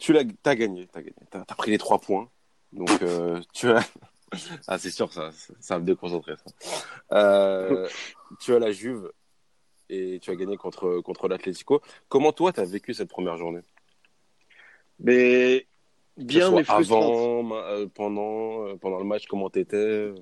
Tu as, gagné, tu as, gagné. as, pris les trois points. Donc, euh, (laughs) tu as. ah, c'est sûr, ça, ça va me déconcentrer. Ça. Euh, tu as la Juve et tu as gagné contre, contre l'Atlético. Comment toi, tu as vécu cette première journée? Mais Bien, mais frustrante. Avant, euh, pendant, euh, pendant le match, comment t'étais?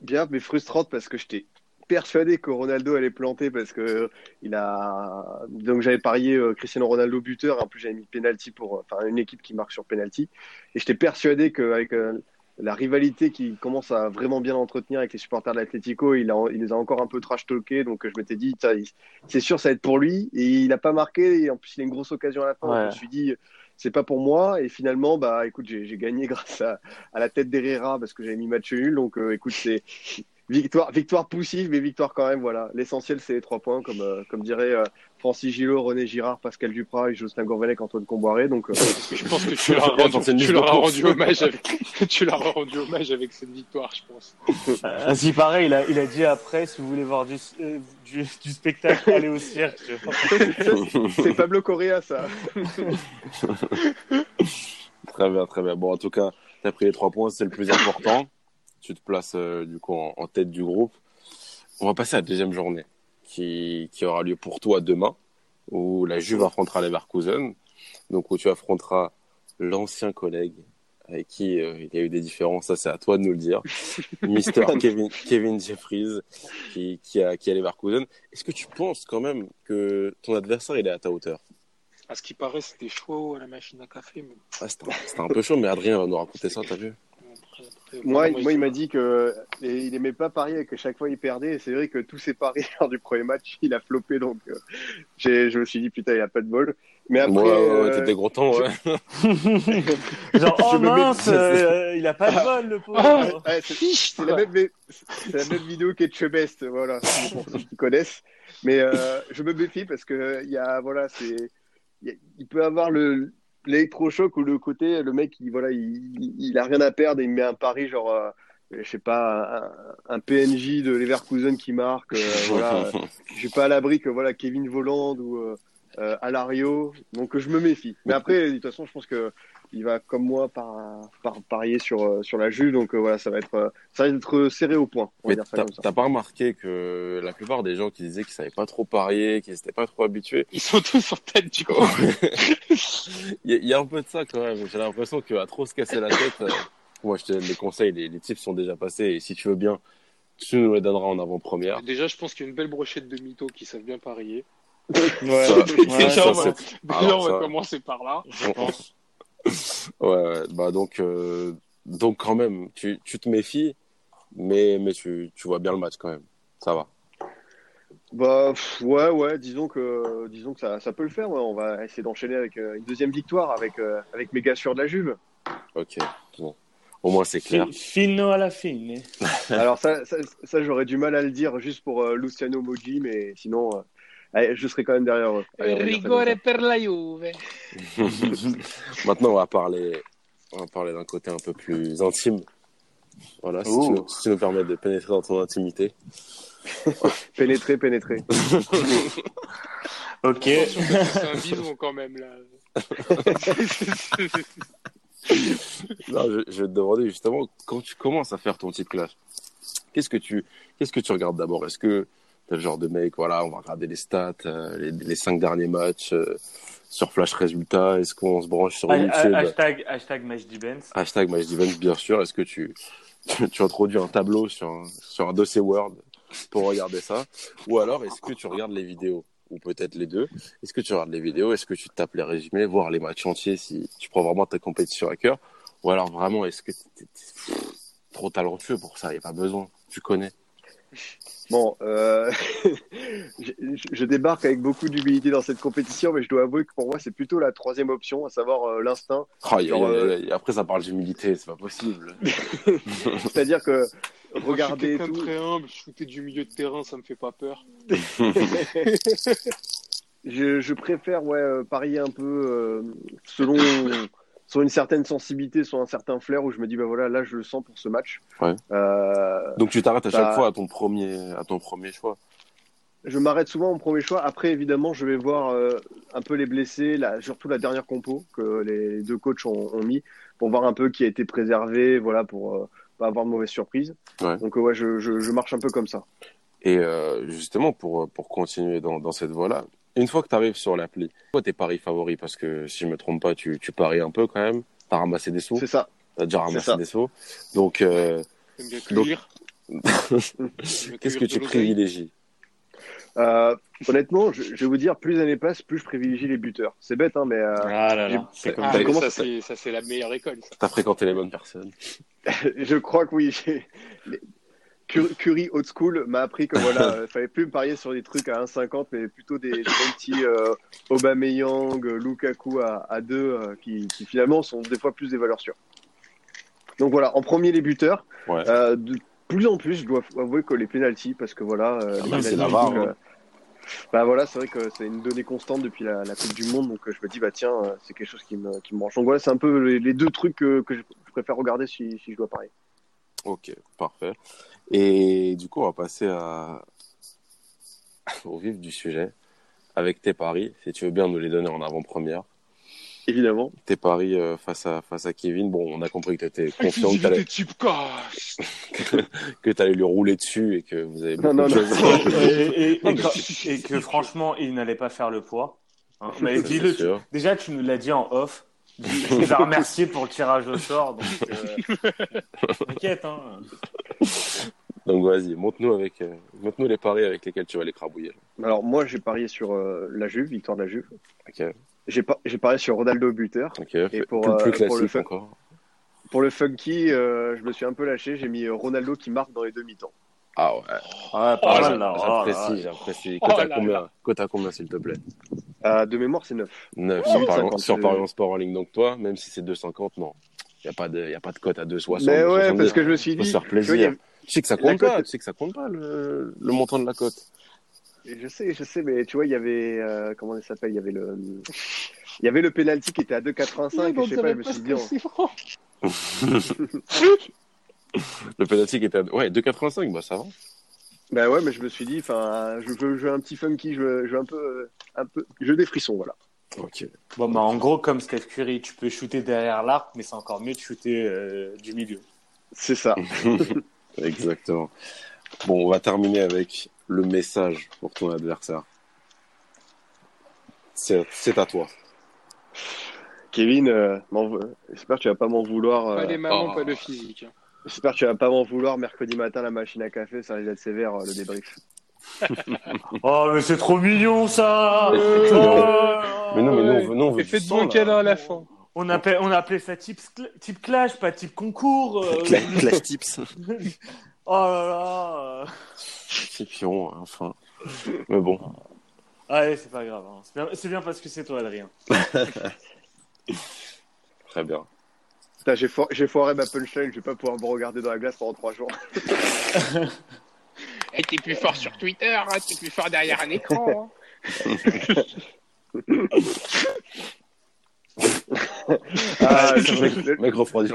Bien, mais frustrante parce que j'étais persuadé que Ronaldo allait planter parce que il a donc j'avais parié euh, Cristiano Ronaldo buteur en plus j'avais mis penalty pour enfin une équipe qui marque sur penalty et j'étais persuadé qu'avec la rivalité qui commence à vraiment bien entretenir avec les supporters de l'Atlético, il, il les a encore un peu trash talké, donc je m'étais dit, c'est sûr, ça va être pour lui, et il n'a pas marqué, et en plus il a une grosse occasion à la fin, je me suis dit, c'est pas pour moi, et finalement, bah écoute, j'ai gagné (laughs) grâce à, la tête d'Herrera, parce que j'avais mis match nul, donc euh, écoute, c'est victoire, victoire poussive, mais victoire quand même, voilà. L'essentiel, c'est les trois points, comme, euh, comme dirait euh, Francis Gillot, René Girard, Pascal Duprat et Jocelyn Gourvenec, Antoine Comboiré. Donc, euh, (laughs) je pense que tu leur as rendu, hommage avec, (laughs) tu leur as rendu hommage avec cette victoire, je pense. Ainsi, pareil, il a, il a dit après, si vous voulez voir du, du, spectacle, allez au cirque. (laughs) c'est Pablo Correa, ça. très bien, très bien. Bon, en tout cas, tu as pris les trois points, c'est le plus important tu te places euh, du coup en, tête du groupe. On va passer à la deuxième journée qui, qui aura lieu pour toi demain, où la Juve affrontera les Leverkusen, donc où tu affronteras l'ancien collègue avec qui euh, il y a eu des différences, ça c'est à toi de nous le dire. (laughs) Mister Kevin, Kevin Jeffries, qui, qui, a, qui a Leverkusen. Est-ce que tu penses quand même que ton adversaire il est à ta hauteur? À ce qui paraît, c'était chaud à la machine à café. Mais... ah, C'était un, un peu chaud, mais Adrien va nous raconter ça, t'as vu? Moi, moi, moi, il m'a dit que et il aimait pas parier et que chaque fois il perdait. Et c'est vrai que tous ses paris (laughs) lors du premier match, il a floppé. Donc, euh, j'ai, je me suis dit putain, il a pas de bol. Mais après, Ouais, ouais, ouais, euh, t'étais (laughs) content, ouais. Genre, oh Je me mets- mince, euh, il a pas de bol, le pauvre. Ah, ouais, c'est, la même, la même vidéo qu'Etchebest, voilà, pour ceux qui connaissent. Mais euh, je me méfie parce que il y a, voilà, c'est, il il peut avoir le l'électrochoc ou le côté, le mec, il, voilà, il, a rien à perdre et il met un pari genre. euh, je sais pas, un, un PNJ de Leverkusen qui marque, euh, (laughs) voilà, je suis pas à l'abri que voilà Kevin Voland ou euh, Alario, donc je me méfie. Mais après, de toute façon, je pense que il va comme moi par, par parier sur euh, sur la Juve, donc euh, voilà, ça va être euh, ça va être serré au point. On va Mais dire ça t'as comme ça. t'as pas remarqué que la plupart des gens qui disaient qu'ils savaient pas trop parier, qu'ils n'étaient pas trop habitués, Ils sont tous sur tête, du coup. (laughs) il y, a- il y a un peu de ça quand même. J'ai l'impression qu'à trop se casser la tête, euh, moi je te donne les conseils, les, les tips sont déjà passés et si tu veux bien, tu nous les donneras en avant-première. Déjà, je pense qu'il y a une belle brochette de mythos qui savent bien parier. (laughs) Ouais, (laughs) Ça- ouais, Déjà, ça, on va, c'est- déjà, alors, on va ça- commencer par là, je pense. Ouais, ouais, bah donc, euh, donc quand même, tu, tu te méfies, mais, mais tu, tu vois bien le match quand même. Ça va. Bah pff, ouais, ouais, disons que disons que ça, ça peut le faire. Ouais. On va essayer d'enchaîner avec euh, une deuxième victoire avec euh, avec méga sûr de la Juve. Ok. Bon. Au moins c'est clair. Fi- Fino à la fine. (laughs) Alors ça, ça, ça, j'aurais du mal à le dire juste pour euh, Luciano Moggi, mais sinon, euh, allez, je serai quand même derrière eux. Rigore per la Juve. (laughs) Maintenant, on va parler, on va parler d'un côté un peu plus intime. Voilà, si tu, Oh. nous, si tu nous permets de pénétrer dans ton intimité. (laughs) Pénétrer, pénétrer. (laughs) Ok. C'est un bidon quand même, là. Non, je, je vais te demander justement, quand tu commences à faire ton type clash, qu'est-ce que tu, qu'est-ce que tu regardes d'abord? Est-ce que t'es le genre de mec, voilà, on va regarder les stats, euh, les, les cinq derniers matchs euh, sur Flash Résultats Est-ce qu'on se branche sur YouTube ha- Hashtag, hashtag Benz. Hashtag Match Events, bien sûr. Est-ce que tu, tu, tu introduis un tableau sur un, sur un dossier Word pour regarder ça? Ou alors, est-ce que tu regardes les vidéos? Ou peut-être les deux. Est-ce que tu regardes les vidéos? Est-ce que tu tapes les résumés Voir les matchs entiers si tu prends vraiment ta compétition à cœur? Ou alors vraiment, est-ce que t'es t'es trop talentueux pour ça? Il n'y a pas besoin. Tu connais. Bon, euh, (laughs) je, débarque avec beaucoup d'humilité dans cette compétition, mais je dois avouer que pour moi, c'est plutôt la troisième option, à savoir euh, l'instinct. Oh, y a- Genre, y a- euh, y a- après, ça parle d'humilité. C'est pas possible. (laughs) C'est-à-dire que Moi, je regarder suis quelqu'un de tout. très humble, je shootais du milieu de terrain, ça me fait pas peur. (laughs) je, je préfère ouais, parier un peu euh, selon, selon une certaine sensibilité, selon un certain flair, où je me dis, bah voilà, là, je le sens pour ce match. Ouais. Euh, Donc, tu t'arrêtes à chaque Bah. fois à ton premier, à ton premier choix. je m'arrête souvent au premier choix. Après, évidemment, je vais voir euh, un peu les blessés, la, surtout la dernière compo que les deux coachs ont, ont mis, pour voir un peu qui a été préservé, voilà, pour euh, pas avoir de mauvaises surprises. Ouais. Donc, ouais, je, je, je marche un peu comme ça. Et euh, justement, pour, pour continuer dans, dans cette voie-là, une fois que tu arrives sur l'appli, quoi tes paris favoris Parce que si je me trompe pas, tu, tu paries un peu quand même. Tu as ramassé des sous. C'est ça. Tu as déjà ramassé des sous. Donc, euh, J'aime bien Donc- (laughs) qu'est-ce que tu privilégies? Euh, honnêtement, je, je vais vous dire, plus les années passent, plus je privilégie les buteurs. C'est bête, hein, mais euh, Ah là là, c'est comme Ah, ça, c'est, la meilleure école. Ça. Tu as fréquenté les bonnes personnes. (laughs) je crois que oui. les- Cur- (laughs) Curry Old School m'a appris que voilà, euh, fallait plus me parier sur des trucs à 1,50, mais plutôt des, des petits euh, Aubameyang, Lukaku à, à 2, euh, qui, qui finalement sont des fois plus des valeurs sûres. Donc voilà, en premier les buteurs. Ouais. Euh, de plus en plus, je dois avouer que les penalties, parce que voilà, Ah c'est la VAR, hein. bah voilà, c'est vrai que c'est une donnée constante depuis la, la Coupe du Monde, donc je me dis bah tiens, c'est quelque chose qui me, qui me branche. Donc voilà, c'est un peu les, les deux trucs que, que je, je préfère regarder si, si je dois parier. Ok, parfait. Et du coup, on va passer à... au vif du sujet avec tes paris. Si tu veux bien nous les donner en avant-première. Évidemment. Tes paris euh, face, à, face à Kevin. Bon, on a compris que tu étais confiant que tu allais, (laughs) lui rouler dessus et que vous avez Non, beaucoup non, de non. choses. (laughs) et, et- et que, et que franchement, il n'allait pas faire le poids. hein. Mais (laughs) dis-le. Déjà, tu nous l'as dit en off. Je les ai remerciés pour le tirage au sort. Donc, euh, t'inquiète. Hein. Donc vas-y, montre-nous avec, euh, montre-nous les paris avec lesquels tu vas les crabouiller. Alors moi j'ai parié sur euh, la Juve, victoire de la Juve. Ok, J'ai pas, j'ai parié sur Ronaldo buteur. ok. Et pour, plus, plus pour le classique fun- encore. Pour le funky, euh, je me suis un peu lâché. J'ai mis Ronaldo qui marque dans les demi-temps. Ah ouais. Ouais, Oh pas là mal là. Oh J'apprécie, j'apprécie. Oh Cote à là combien Cote à combien, s'il te plaît Euh, de mémoire c'est 9. 9 Oh, sur, Parion, 50, sur. Parion Sport en ligne. Donc toi, même si c'est 2,50, non. Il n'y a, pas de- y a pas de cote à 2,60. Mais ouais, 2,70. parce que je me suis Faut dit. se faire tu vois, il plaisir. avait- Tu sais que ça compte pas, tu sais que ça compte pas le, le montant de la cote. Je sais, je sais, mais tu vois, il y avait euh, comment ça s'appelle Il y avait le, il y avait le penalty qui était à 2,85. et je sais pas, je me suis dit. (laughs) (laughs) (laughs) Le penalty qui était à ouais, 2,85, bah ça va. Bah ouais, mais je me suis dit, enfin, je veux jouer un petit funky, je veux, je veux un peu, euh, un peu, je veux des frissons, voilà. Ok. Bon, bah, en gros, comme Steph Curry, tu peux shooter derrière l'arc, mais c'est encore mieux de shooter euh, du milieu. C'est ça. (laughs) Exactement. Bon, on va terminer avec le message pour ton adversaire. C'est à toi. Kevin, euh, j'espère que tu vas pas m'en vouloir. Pas euh, les mamans, oh. pas le physique. Hein. J'espère que tu vas pas m'en vouloir mercredi matin la machine à café, ça risque d'être sévère euh, le débrief. (laughs) Oh, mais c'est trop mignon ça (laughs) Euh, Oh, Mais non, mais non, non, on veut Et faites bon câlin à la fin. On appelle, on appelait ça type, cl- type clash, pas type concours. euh. Cla- Clash tips. (laughs) oh là là. C'est pion, enfin. Mais bon. Allez, c'est pas grave. hein. C'est bien, c'est bien parce que c'est toi, Adrien. Très bien. J'ai, fo- j'ai foiré ma punchline, je vais pas pouvoir me regarder dans la glace pendant trois jours. (laughs) Et t'es plus fort sur Twitter, hein, t'es plus fort derrière un écran. hein. Ah, Le le, le-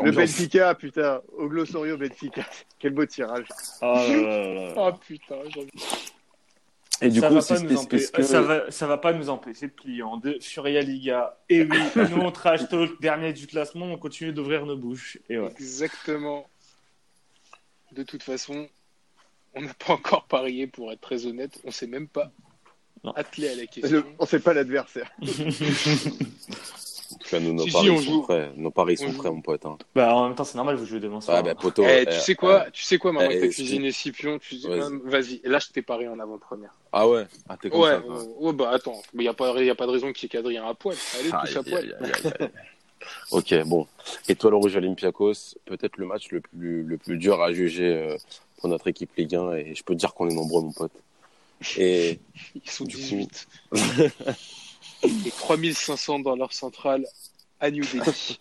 le. Benfica, putain, au glossorio Benfica. (laughs) Quel beau tirage. Oh là là là là. Oh putain, j'en Et du ça, coup, va pas nous empêcher, que- ça, va, ça va pas nous empêcher de plier en deux. Furia Liga. Et oui, (laughs) nous on trash talk, dernier du classement, on continue d'ouvrir nos bouches. Et ouais. Exactement. De toute façon, on n'a pas encore parié, pour être très honnête. On s'est même pas Non. attelé à la Le- question. on sait pas l'adversaire. (laughs) En tout cas, nous, nos Si, si, paris on sont joue. prêts. Nos paris On sont joue. prêts, mon pote. Hein. Bah, en même temps, c'est normal, vous jouez demain soir. Ah, bah, poteau. Eh, tu sais quoi euh, Tu sais quoi, maintenant eh, que t'as eh, cuisiné Scipion, tu dis, Vas-y. vas-y. Je t'ai paré en avant-première. Ah ouais? Ah, t'es comme Ouais, ça, quoi. ouais, bah attends. Il n'y a, pas- y a pas de raison qu'il y ait qu'Adrien à poil. Allez, tous à poil. (laughs) Ok, bon. Étoile rouge Olympiakos, peut-être le match le plus, le plus dur à juger euh, pour notre équipe Ligue 1. Et je peux te dire qu'on est nombreux, mon pote. Et (laughs) Ils sont Du coup. (laughs) 18. Et 3500 dans leur centrale à New Delhi.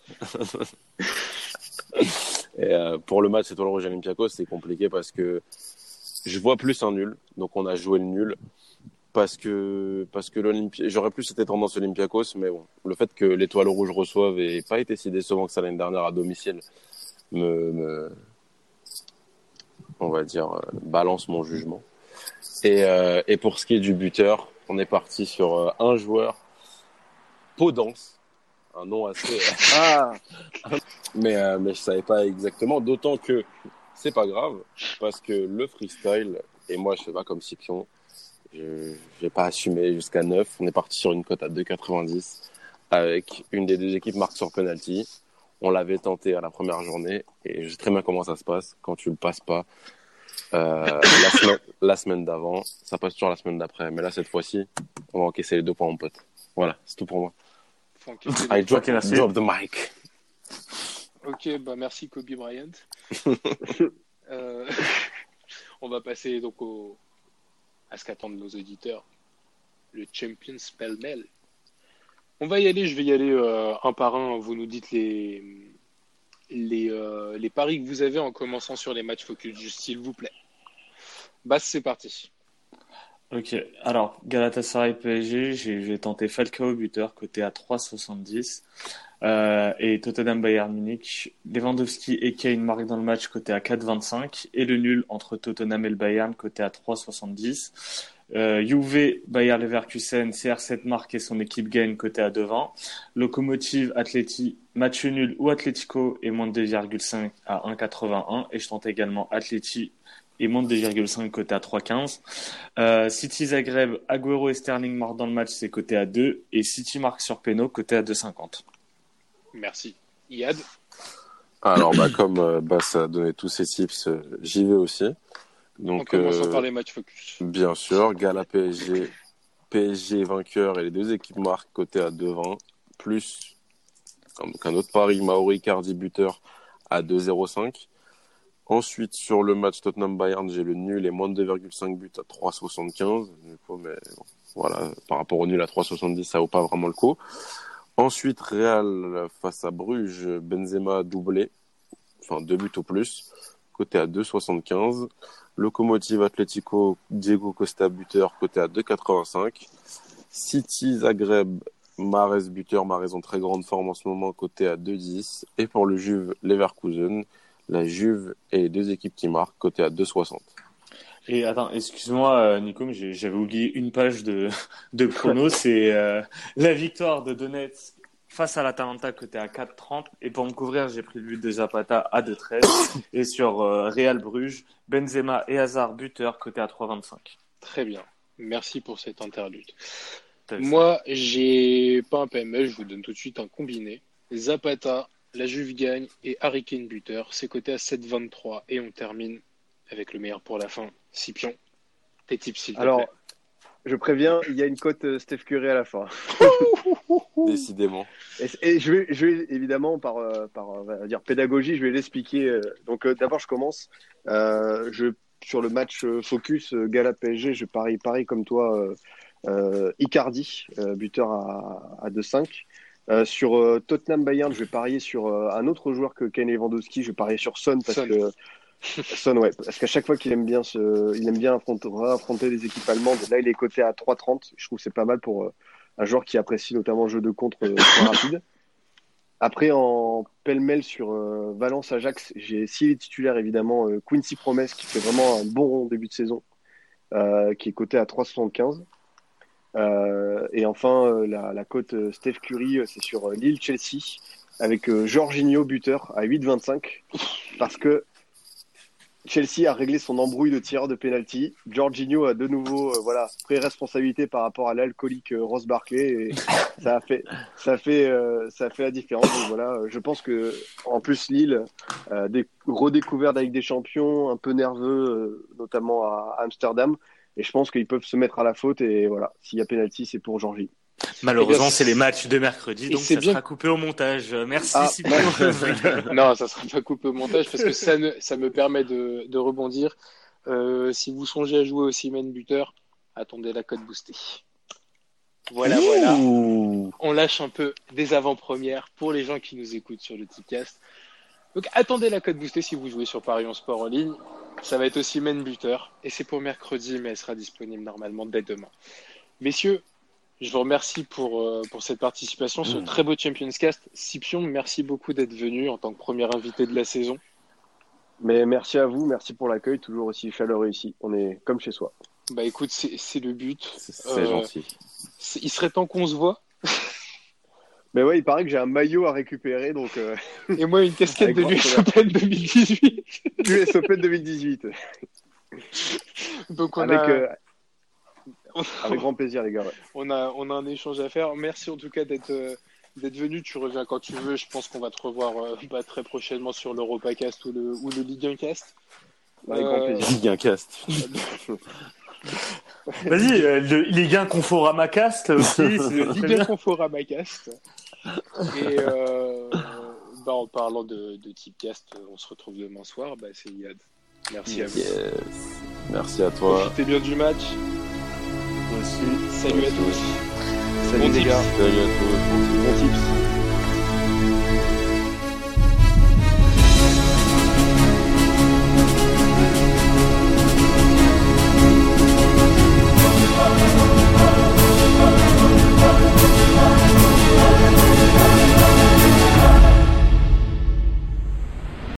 (laughs) Et, euh, pour le match Étoile Rouge Olympiakos, c'est compliqué parce que je vois plus un nul. Donc on a joué le nul. Parce que, parce que j'aurais plus été tendance Olympiakos, mais bon, le fait que l'Étoile Rouge reçoive et pas été si décevant que ça l'année dernière à domicile me, on va dire, euh, balance mon jugement. Et, euh, et pour ce qui est du buteur, on est parti sur un joueur, Podence, un nom assez, (laughs) Ah, mais, euh, mais je savais pas exactement, d'autant que c'est pas grave, parce que le freestyle, et moi je fais pas comme Scipion, je j'ai pas assumé jusqu'à 9, on est parti sur une cote à 2,90 avec une des deux équipes marque sur penalty. On l'avait tenté à la première journée et je sais très bien comment ça se passe quand tu le passes pas. Euh, la semaine, la semaine d'avant, ça passe toujours la semaine d'après, mais là cette fois-ci, on va encaisser les deux points mon pote. Voilà, c'est tout pour moi. I les- drop, the mic. Ok, bah merci Kobe Bryant. (laughs) Euh, (laughs) on va passer donc au... à ce qu'attendent nos auditeurs. Le Champions pêle-mêle. On va y aller, je vais y aller euh, un par un. Vous nous dites les, les, euh, les paris que vous avez en commençant sur les matchs focus, s'il vous plaît. Basse, c'est parti. Ok, alors Galatasaray PSG, j'ai tenté Falcao buteur côté à 3,70 euh, et Tottenham Bayern Munich, Lewandowski et Kane marquent dans le match côté à 4,25 et le nul entre Tottenham et le Bayern côté à 3,70. Euh, Juve, Bayer Leverkusen, CR7 marque et son équipe gagne côté à 2,20. Locomotive, Atleti, match nul ou Atletico et moins de 2,5 à 1,81 et je tente également Atleti et moins de 2,5 côté à 3,15. Euh, City Zagreb, Agüero et Sterling marquent dans le match, c'est côté à 2. Et City marque sur Peno, côté à 2,50. Merci. Yad Alors, bah, comme euh, Bass a donné tous ses tips, euh, j'y vais aussi. En Donc, commençant euh, par les matchs focus. bien sûr, Gala PSG, PSG vainqueur et les deux équipes marquent côté à 2,20, plus donc un autre pari, Maori Cardi buteur à 2,05. Ensuite, sur le match Tottenham-Bayern, j'ai le nul et moins de 2,5 buts à 3,75. Du coup, mais voilà, par rapport au nul à 3,70, ça vaut pas vraiment le coup. Ensuite, Real face à Bruges, Benzema doublé, enfin deux buts au plus, côté à 2,75. Locomotive Atlético, Diego Costa buteur, côté à 2,85. City Zagreb, Mares buteur, Mares en très grande forme en ce moment, côté à 2,10. Et pour le Juve Leverkusen, la Juve et les deux équipes qui marquent, côté à 2,60. Et attends, excuse-moi, euh, Nico, mais j'ai- j'avais oublié une page de, de chrono. (laughs) C'est euh, la victoire de Donetsk face à l'Atalanta côté à 4,30. Et pour me couvrir, j'ai pris le but de Zapata à 2,13. et sur euh, Real Bruges, Benzema et Hazard buteur côté à 3,25. Très bien. Merci pour cette interlude. Moi, j'ai pas un PML, je vous donne tout de suite un combiné. Zapata, la Juve gagne et Harry Kane buteur. C'est coté à 7,23 et on termine avec le meilleur pour la fin. Scipion, tes tips s'il te Alors, plaît. je préviens, il y a une cote euh, Steph Curry à la fin. (laughs) Décidément. Et, et je, vais, je vais évidemment, par, euh, par on va dire pédagogie, je vais l'expliquer. Donc, euh, d'abord, je commence. Euh, je, sur le match focus euh, Gala PSG, je parie pareil comme toi, euh, euh, Icardi, euh, buteur à, à 2-5. Euh, sur euh, Tottenham Bayern, je vais parier sur euh, un autre joueur que Ken Lewandowski. Je vais parier sur Son parce Son. que Son, ouais, parce qu'à chaque fois qu'il aime bien se, il aime bien affronter, affronter les équipes allemandes. Là, il est coté à 3,30. Je trouve que c'est pas mal pour euh, un joueur qui apprécie notamment le jeu de contre euh, très rapide. Après, en pêle-mêle sur euh, Valence-Ajax, j'ai s'il est titulaire évidemment euh, Quincy Promes qui fait vraiment un bon début de saison, euh, qui est coté à 3,75. Euh, et enfin, euh, la, la cote euh, Steph Curry, c'est sur euh, Lille-Chelsea avec Jorginho buteur à 8,25 parce que Chelsea a réglé son embrouille de tireur de penalty. Jorginho a de nouveau euh, voilà pris responsabilité par rapport à l'alcoolique euh, Ross Barkley et (laughs) ça a fait ça fait euh, ça a fait la différence. Donc voilà, je pense que en plus Lille des redécouvert avec des champions un peu nerveux notamment à Amsterdam et je pense qu'ils peuvent se mettre à la faute et voilà, s'il y a penalty, c'est pour Georgie. Malheureusement, bien, c'est les matchs de mercredi, donc ça bien- sera coupé au montage. Euh, Merci, Ah, Sylvain. (laughs) (laughs) Non, ça sera pas coupé au montage parce que ça, ne- ça me permet de, de rebondir. Euh, si vous songez à jouer au Siemens buteur, attendez la cote boostée. Voilà, voilà. On lâche un peu des avant-premières pour les gens qui nous écoutent sur le Tipcast. Donc attendez la cote boostée si vous jouez sur Paris en sport en ligne. Ça va être aussi main buteur et c'est pour mercredi, mais elle sera disponible normalement dès demain. Messieurs, je vous remercie pour, euh, pour cette participation sur Mm. très beau Champions Cast. Scipion, merci beaucoup d'être venu en tant que premier invité de la saison. Mais merci à vous, merci pour l'accueil, toujours aussi chaleureux ici. On est comme chez soi. Bah écoute, c'est le but. C'est Euh, gentil. Il serait temps qu'on se voit. Mais ouais, il paraît que j'ai un maillot à récupérer, donc euh, Et moi, une casquette de l'US Open 2018. US Open 2018. Donc on Avec, a... euh, avec grand plaisir, les gars. ouais. On a, on a un échange à faire. Merci en tout cas d'être euh, d'être venu. Tu reviens quand tu veux. Je pense qu'on va te revoir euh, bah, très prochainement sur l'Europacast ou le, ou le Ligue 1 Cast. Avec grand plaisir. Ligue un cast. (laughs) Vas-y, euh, le Ligue 1 Conforama Cast aussi. c'est très Ligue 1 bien. Conforama Cast. Et euh, bah, en parlant de, de Tipcast, euh, on se retrouve demain soir. Bah, C'est Yad. Merci à vous. Yes. Merci à toi. Profitez bien du match. Moi aussi. Salut à tous. Salut Bon les tips. gars. Salut à tous. Bon tips.